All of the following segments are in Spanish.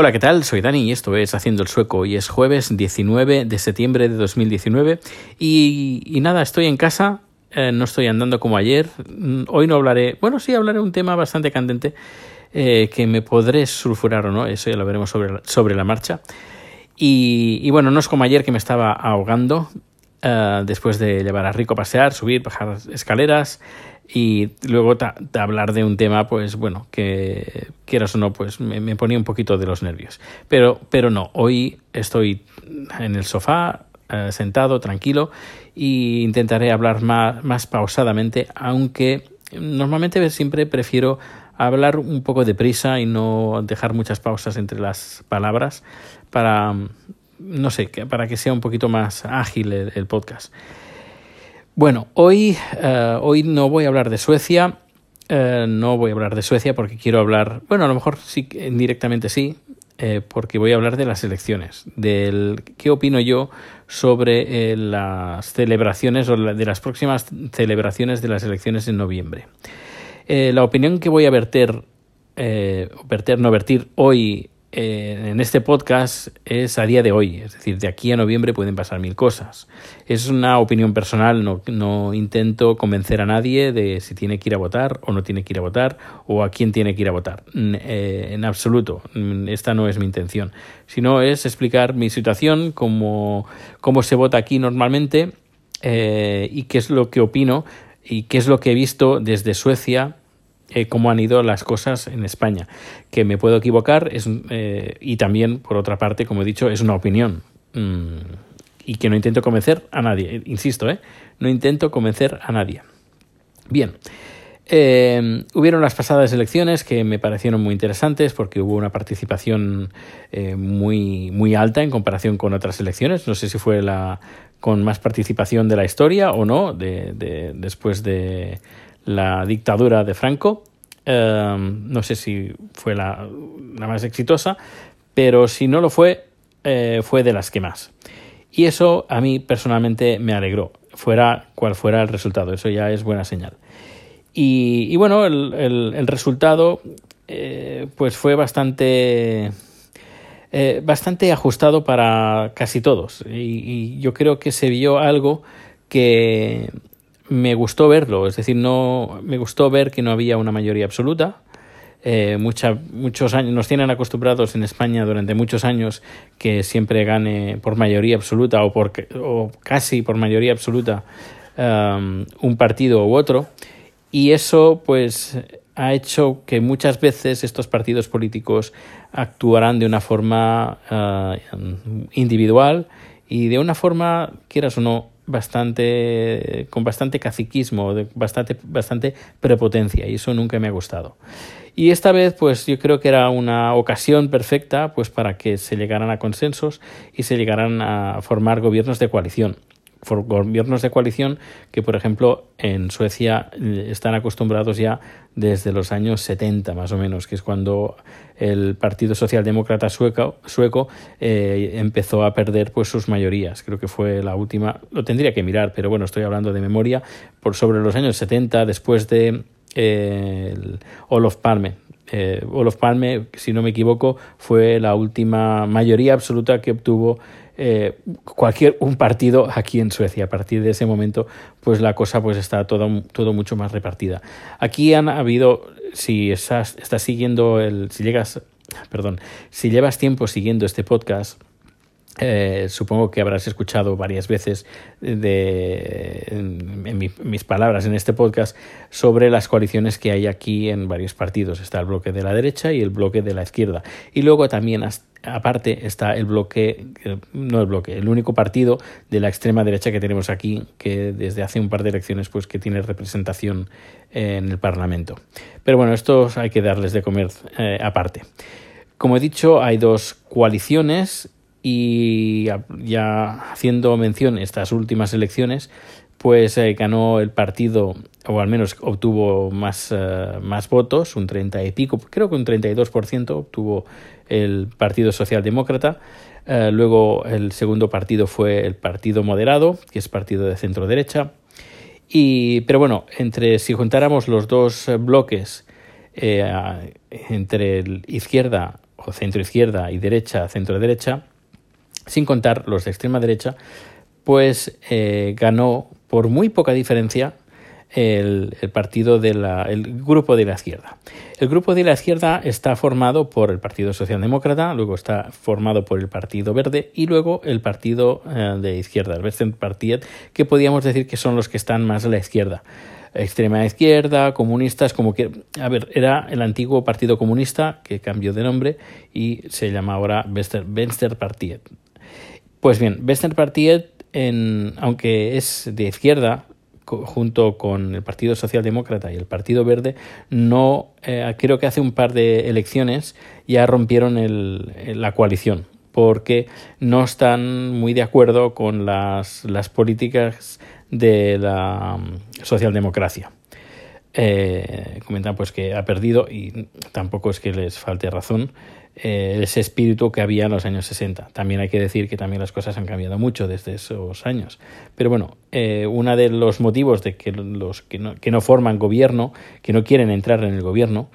Hola, ¿qué tal? Soy Dani y esto es Haciendo el Sueco. y es jueves 19 de septiembre de 2019 y, nada, estoy en casa, eh, no estoy andando como ayer. Mm, hoy no hablaré, bueno, sí hablaré un tema bastante candente eh, que me podré sulfurar o no, eso ya lo veremos sobre, sobre la marcha. Y, bueno, no es como ayer que me estaba ahogando uh, después de llevar a Rico a pasear, subir, bajar escaleras y luego ta, hablar de un tema, pues bueno, que quieras o no, pues me, me, ponía un poquito de los nervios. Pero, pero no, hoy estoy en el sofá, uh, sentado, tranquilo, e intentaré hablar más, más pausadamente, aunque normalmente siempre prefiero hablar un poco deprisa y no dejar muchas pausas entre las palabras para, no sé, para que sea un poquito más ágil el podcast. Bueno, hoy, uh, hoy no voy a hablar de Suecia, uh, no voy a hablar de Suecia porque quiero hablar, bueno, a lo mejor sí, indirectamente sí, eh, porque voy a hablar de las elecciones, del qué opino yo sobre eh, las celebraciones o de las próximas celebraciones de las elecciones en noviembre. Eh, la opinión que voy a verter, eh, verter, no vertir hoy eh, en este podcast es a día de hoy, es decir, de aquí a noviembre pueden pasar mil cosas. Es una opinión personal, no, no intento convencer a nadie de si tiene que ir a votar o no tiene que ir a votar o a quién tiene que ir a votar. Eh, en absoluto, esta no es mi intención, sino es explicar mi situación, cómo, cómo se vota aquí normalmente eh, y qué es lo que opino y qué es lo que he visto desde Suecia eh, cómo han ido las cosas en España. Que me puedo equivocar es, eh, y también, por otra parte, como he dicho, es una opinión. Mm, y que no intento convencer a nadie. Insisto, ¿eh? no intento convencer a nadie. Bien. Eh, hubieron las pasadas elecciones que me parecieron muy interesantes porque hubo una participación eh, muy, muy alta en comparación con otras elecciones. No sé si fue la con más participación de la historia o no, de después de la dictadura de Franco. Eh, no sé si fue la, la, más exitosa, pero si no lo fue, eh, fue de las que más. Y eso a mí personalmente me alegró, fuera cual fuera el resultado. Eso ya es buena señal. Y, bueno, el, el, resultado eh, pues fue bastante, eh, bastante ajustado para casi todos. Y yo creo que se vio algo que me gustó verlo, es decir, no me gustó ver que no había una mayoría absoluta. Eh, mucha, muchos años nos tienen acostumbrados en España durante muchos años que siempre gane por mayoría absoluta o, por, o casi por mayoría absoluta um, un partido u otro y eso pues ha hecho que muchas veces estos partidos políticos actuarán de una forma uh, individual y de una forma, quieras o no, bastante con bastante caciquismo, bastante, bastante prepotencia, y eso nunca me ha gustado. Y esta vez, pues yo creo que era una ocasión perfecta pues para que se llegaran a consensos y se llegaran a formar gobiernos de coalición gobiernos de coalición que, por ejemplo, en Suecia están acostumbrados ya desde los años 70, más o menos, que es cuando el Partido Socialdemócrata sueco, sueco eh, empezó a perder pues, sus mayorías. Creo que fue la última, lo tendría que mirar, pero bueno, estoy hablando de memoria, por sobre los años 70, después de eh, Olof Palme, eh, Olof Palme, si no me equivoco, fue la última mayoría absoluta que obtuvo eh, cualquier un partido aquí en Suecia. A partir de ese momento, pues la cosa pues está todo, todo mucho más repartida. Aquí han habido, si estás, estás siguiendo el, si llegas, perdón, si llevas tiempo siguiendo este podcast, eh, supongo que habrás escuchado varias veces de, en, en, mi, mis palabras en este podcast sobre las coaliciones que hay aquí en varios partidos. Está el bloque de la derecha y el bloque de la izquierda. Y luego también, aparte, está el bloque, no el bloque, el único partido de la extrema derecha que tenemos aquí, que desde hace un par de elecciones, pues que tiene representación en el Parlamento. Pero bueno, estos hay que darles de comer eh, aparte. Como he dicho, hay dos coaliciones y ya haciendo mención estas últimas elecciones, pues eh, ganó el partido, o al menos obtuvo más, uh, más votos, un 30 y pico, creo que un 32% obtuvo el Partido Socialdemócrata. Uh, luego el segundo partido fue el Partido Moderado, que es partido de centro derecha. Y, pero bueno, entre si juntáramos los dos bloques eh, entre izquierda o centro izquierda y derecha, centro derecha, sin contar los de extrema derecha, pues eh, ganó por muy poca diferencia el, partido de la, grupo de la izquierda. El grupo de la izquierda está formado por el Partido Socialdemócrata, luego está formado por el Partido Verde y luego el Partido eh, de Izquierda, el Western Party, que podríamos decir que son los que están más a la izquierda. Extrema izquierda, comunistas, como que. A ver, era el antiguo Partido Comunista que cambió de nombre y se llama ahora Western Party. Pues bien, Western Party, en, aunque es de izquierda, junto con el Partido Socialdemócrata y el Partido Verde, no eh, creo que hace un par de elecciones ya rompieron la coalición porque no están muy de acuerdo con las, las políticas de la mm, socialdemocracia. Eh, comentan pues que ha perdido y tampoco es que les falte razón eh, ese espíritu que había en los años 60. También hay que decir que también las cosas han cambiado mucho desde esos años. Pero bueno, eh, uno de los motivos de que los que no, que no forman gobierno, que no quieren entrar en el gobierno,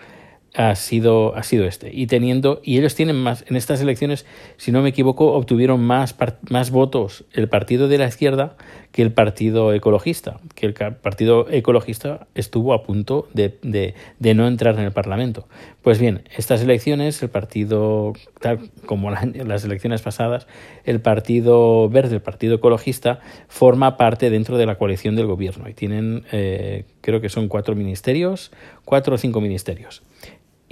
ha sido, ha sido este. Y teniendo, y ellos tienen más, en estas elecciones, si no me equivoco, obtuvieron más, más votos el partido de la izquierda que el partido ecologista, que el partido ecologista estuvo a punto de, de, no entrar en el Parlamento. Pues bien, estas elecciones, el partido, tal como las elecciones pasadas, el partido verde, el partido ecologista, forma parte dentro de la coalición del gobierno y tienen, eh, creo que son cuatro ministerios, cuatro o cinco ministerios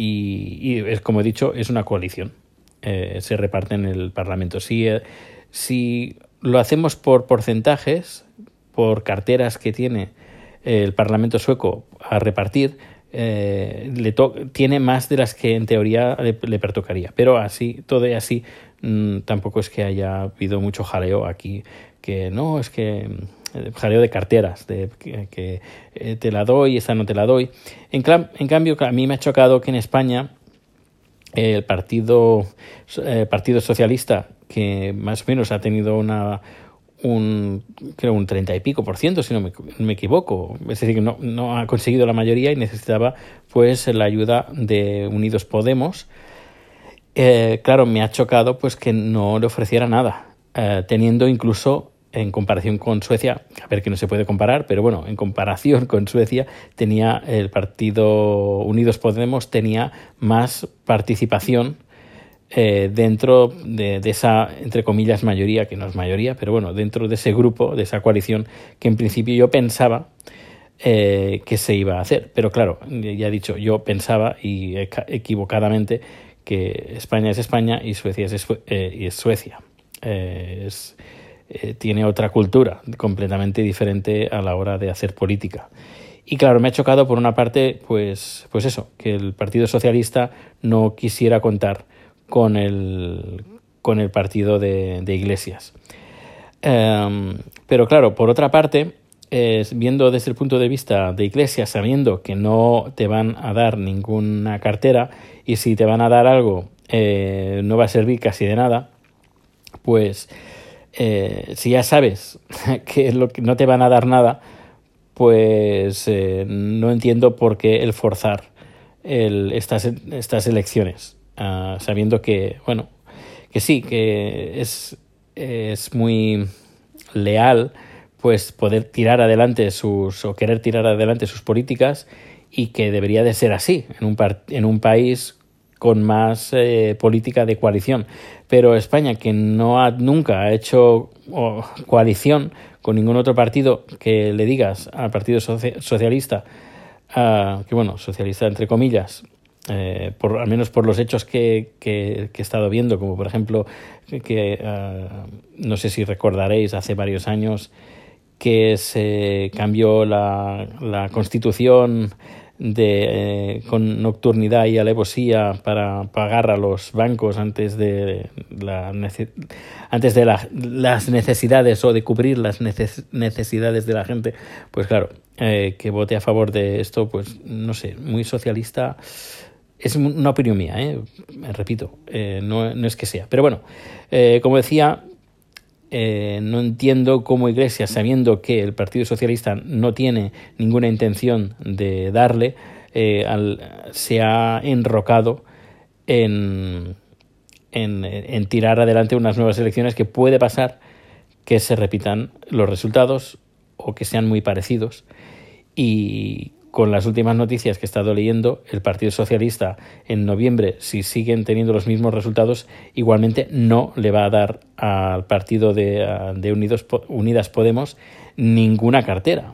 y, es, como he dicho, es una coalición. Eh, se reparte en el Parlamento. Si, eh, si lo hacemos por porcentajes, por carteras que tiene el Parlamento sueco a repartir, eh, le tiene más de las que en teoría le, pertocaría. Pero así, todo y así, mm, tampoco es que haya habido mucho jaleo aquí, que no, es que eh, jaleo de carteras, de que, eh, te la doy, esta no te la doy. En, cambio, a mí me ha chocado que en España el partido, eh, partido Socialista, que más o menos ha tenido una un creo un treinta y pico por ciento si no me, equivoco. Es decir que no, no, ha conseguido la mayoría y necesitaba pues la ayuda de Unidos Podemos. Claro me ha chocado pues que no le ofreciera nada teniendo incluso en comparación con Suecia, a ver que no se puede comparar, pero bueno, en comparación con Suecia tenía el partido Unidos Podemos tenía más participación eh, dentro de, esa, entre comillas, mayoría, que no es mayoría, pero bueno, dentro de ese grupo, de esa coalición, que en principio yo pensaba eh, que se iba a hacer. Pero claro, ya he dicho, yo pensaba y equivocadamente que España es España y Suecia es, eh, Suecia. tiene otra cultura completamente diferente a la hora de hacer política. Y claro, me ha chocado por una parte, pues, pues eso, que el Partido Socialista no quisiera contar con el, con el partido de, Iglesias. Em, pero claro, por otra parte, viendo desde el punto de vista de Iglesias, sabiendo que no te van a dar ninguna cartera y si te van a dar algo eh, no va a servir casi de nada, pues eh, si ya sabes que, no te van a dar nada, pues eh, no entiendo por qué el forzar estas, estas elecciones, ah, sabiendo que, bueno, que sí, que es, es muy leal pues poder tirar adelante sus o querer tirar adelante sus políticas y que debería de ser así en un, en un país con más eh, política de coalición. Pero España, que no ha, nunca ha hecho coalición con ningún otro partido que le digas al Partido Socialista, que bueno, socialista entre comillas, eh, por, al menos por los hechos que, que, he estado viendo, como por ejemplo que ah, no sé si recordaréis hace varios años que se cambió la, la constitución de, eh, con nocturnidad y alevosía para pagar a los bancos antes de, la, antes de las necesidades o de cubrir las necesidades de la gente, pues claro, eh, que vote a favor de esto, pues no sé, muy socialista. Es una opinión mía, ¿eh? repito, eh, no, no, es que sea. Pero bueno, como decía, eh, no entiendo cómo Iglesias, sabiendo que el Partido Socialista no tiene ninguna intención de darle, eh, se ha enrocado en, en, en tirar adelante unas nuevas elecciones que puede pasar que se repitan los resultados o que sean muy parecidos. Y con las últimas noticias que he estado leyendo, el Partido Socialista en noviembre, si siguen teniendo los mismos resultados, igualmente no le va a dar al partido de, de Unidos, Unidas Podemos ninguna cartera.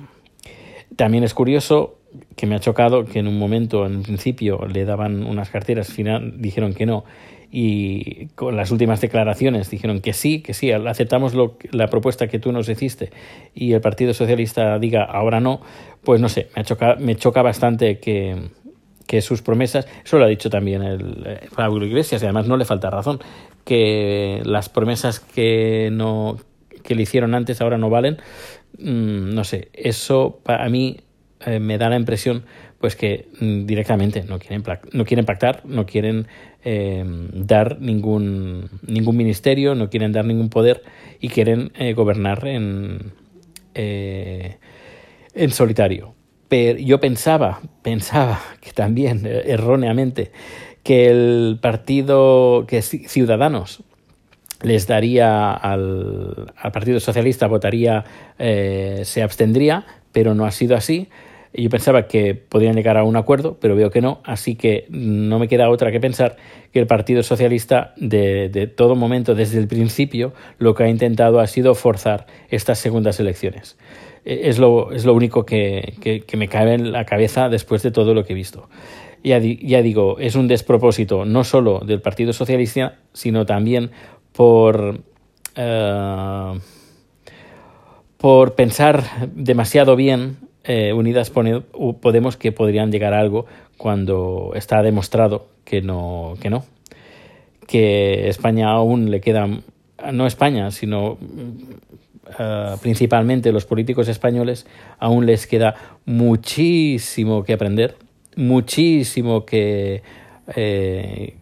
También es curioso que me ha chocado que en un momento, en principio, le daban unas carteras, final dijeron que no, y con las últimas declaraciones dijeron que sí, que sí, aceptamos lo, la propuesta que tú nos hiciste y el Partido Socialista diga ahora no, pues no sé, me, choca, me choca bastante que, que sus promesas, eso lo ha dicho también el Pablo Iglesias y además no le falta razón, que las promesas que no que le hicieron antes ahora no valen, mm, no sé, eso a mí eh, me da la impresión pues que mm, directamente no quieren, no quieren pactar, no quieren eh, dar ningún, ningún ministerio, no quieren dar ningún poder y quieren eh, gobernar en, en solitario. Pero yo pensaba, pensaba que también erróneamente que el partido, que Ciudadanos les daría al, al Partido Socialista, votaría, se abstendría, pero no ha sido así yo pensaba que podrían llegar a un acuerdo, pero veo que no, así que no me queda otra que pensar que el Partido Socialista de, todo momento, desde el principio, lo que ha intentado ha sido forzar estas segundas elecciones. E, es lo, es lo único que, que, me cae en la cabeza después de todo lo que he visto. Ya, ya digo, es un despropósito no solo del Partido Socialista, sino también por... Uh, por pensar demasiado bien eh, Unidas Podemos que podrían llegar a algo cuando está demostrado que no, que no. Que España aún le queda, no España, sino uh, principalmente los políticos españoles, aún les queda muchísimo que aprender, muchísimo que, eh,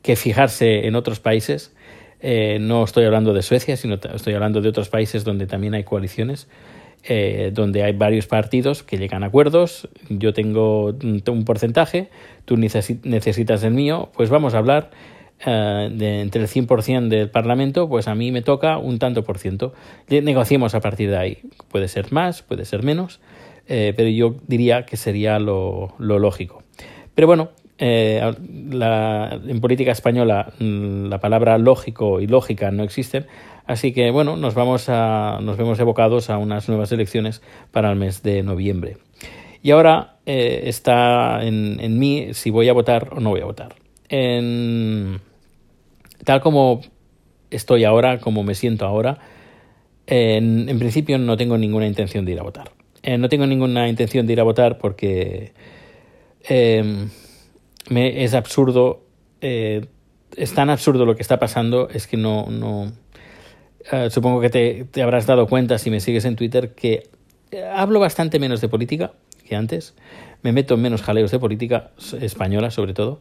que fijarse en otros países. No estoy hablando de Suecia, sino estoy hablando de otros países donde también hay coaliciones eh, donde hay varios partidos que llegan a acuerdos, yo tengo un porcentaje, tú necesitas el mío, pues vamos a hablar eh, de entre el 100% del Parlamento, pues a mí me toca un tanto por ciento. Negociemos a partir de ahí. Puede ser más, puede ser menos, eh, pero yo diría que sería lo, lo lógico. Pero bueno, eh, la, en política española mm, la palabra lógico y lógica no existen, así que bueno, nos vamos a, nos vemos evocados a unas nuevas elecciones para el mes de noviembre. Y ahora eh, está en, mí si voy a votar o no voy a votar. Tal como estoy ahora, como me siento ahora, en, principio no tengo ninguna intención de ir a votar. Eh, no tengo ninguna intención de ir a votar porque me, es absurdo, eh, es tan absurdo lo que está pasando, es que no, no eh, supongo que te, te, habrás dado cuenta si me sigues en Twitter que eh, hablo bastante menos de política que antes, me meto en menos jaleos de política española sobre todo,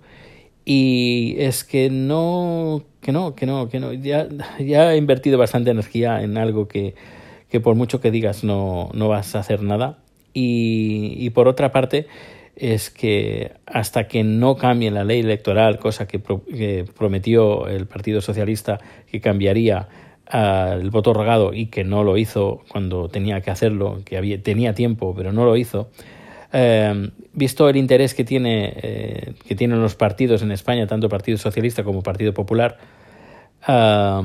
y es que no, que no, que no, que no, ya, ya he invertido bastante energía en algo que, que por mucho que digas no, no vas a hacer nada, y, y por otra parte, es que hasta que no cambie la ley electoral, cosa que, prometió el Partido Socialista que cambiaría el voto rogado y que no lo hizo cuando tenía que hacerlo, que había, tenía tiempo pero no lo hizo, eh, visto el interés que, tiene, eh, que tienen los partidos en España, tanto Partido Socialista como Partido Popular, eh,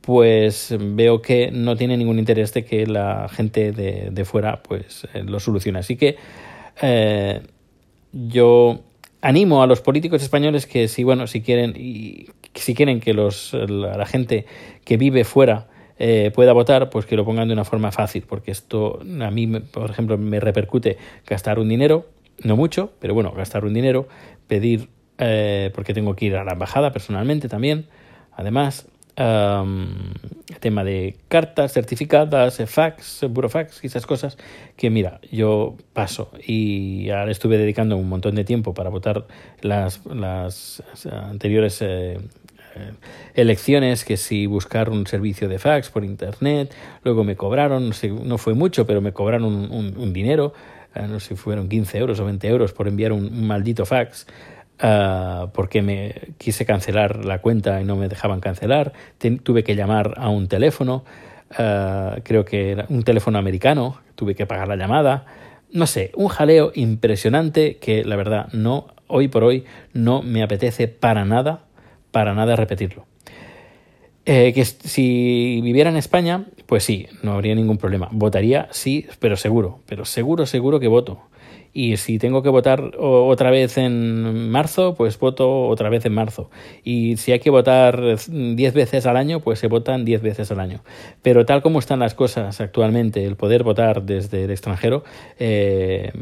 pues veo que no tiene ningún interés de que la gente de, de fuera pues lo solucione. Así que yo animo a los políticos españoles que si bueno si quieren y si quieren que los la, gente que vive fuera eh, pueda votar pues que lo pongan de una forma fácil porque esto a mí por ejemplo me repercute gastar un dinero no mucho pero bueno gastar un dinero pedir eh, porque tengo que ir a la embajada personalmente también. Además um, tema de cartas certificadas, fax, burofax y esas cosas que mira, yo paso y ahora estuve dedicando un montón de tiempo para votar las, las anteriores eh, eh, elecciones, que si buscar un servicio de fax por internet, luego me cobraron, no, fue mucho, pero me cobraron un, dinero, eh, no sé si fueron 15 euros o 20 euros por enviar un maldito fax. Uh, porque me quise cancelar la cuenta y no me dejaban cancelar. tuve que llamar a un teléfono, uh, creo que era un teléfono americano, tuve que pagar la llamada. No sé, un jaleo impresionante que la verdad no, hoy por hoy no me apetece para nada, para nada repetirlo. Eh, que si viviera en España, pues sí, no habría ningún problema. Votaría, sí, pero seguro, pero seguro, seguro que voto. Y si tengo que votar otra vez en marzo, pues voto otra vez en marzo. Y si hay que votar 10 veces al año, pues se votan 10 veces al año. Pero tal como están las cosas actualmente, el poder votar desde el extranjero, eh,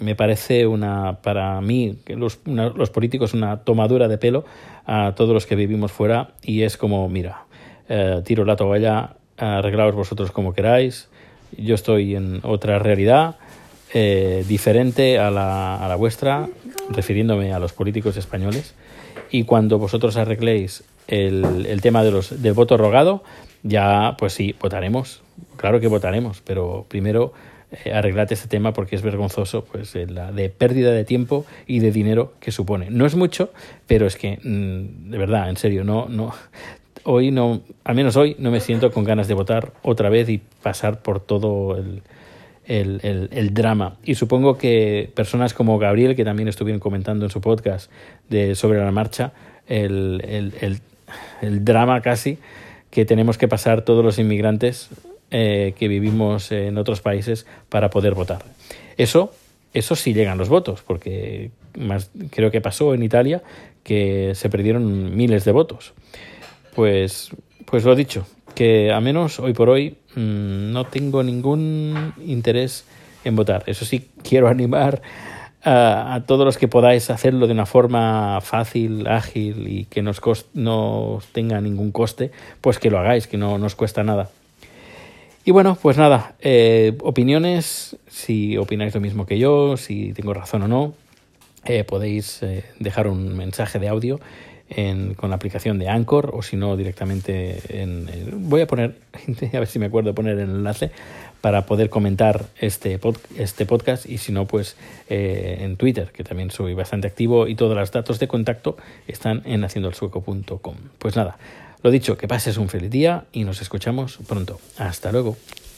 me parece una, para mí, los, los políticos, una tomadura de pelo a todos los que vivimos fuera y es como, mira, eh, tiro la toalla, arreglaos vosotros como queráis, yo estoy en otra realidad eh, diferente a la, a la vuestra, refiriéndome a los políticos españoles, y cuando vosotros arregléis el, el tema de los, del voto rogado, ya pues sí, votaremos, claro que votaremos, pero primero eh, arreglate este tema porque es vergonzoso pues la de pérdida de tiempo y de dinero que supone. No es mucho, pero es que mm, de verdad, en serio, no no hoy no, al menos hoy no me siento con ganas de votar otra vez y pasar por todo el el, drama. Y supongo que personas como Gabriel, que también estuvieron comentando en su podcast de, sobre la marcha, el, el drama casi que tenemos que pasar todos los inmigrantes eh, que vivimos en otros países para poder votar. Eso, eso sí llegan los votos, porque más, creo que pasó en Italia que se perdieron miles de votos. Pues, pues lo dicho, que a menos hoy por hoy mm, no tengo ningún interés en votar. Eso sí, quiero animar a, todos los que podáis hacerlo de una forma fácil, ágil y que nos no tenga ningún coste, pues que lo hagáis, que no nos cuesta nada. Y bueno, pues nada, eh, opiniones, si opináis lo mismo que yo, si tengo razón o no, eh, podéis eh, dejar un mensaje de audio con la aplicación de Anchor o si no directamente en, voy a poner a ver si me acuerdo poner el enlace para poder comentar este, este podcast y si no pues eh, en Twitter que también soy bastante activo y todos los datos de contacto están en haciendoelsueco.com pues nada lo dicho que pases un feliz día y nos escuchamos pronto. Hasta luego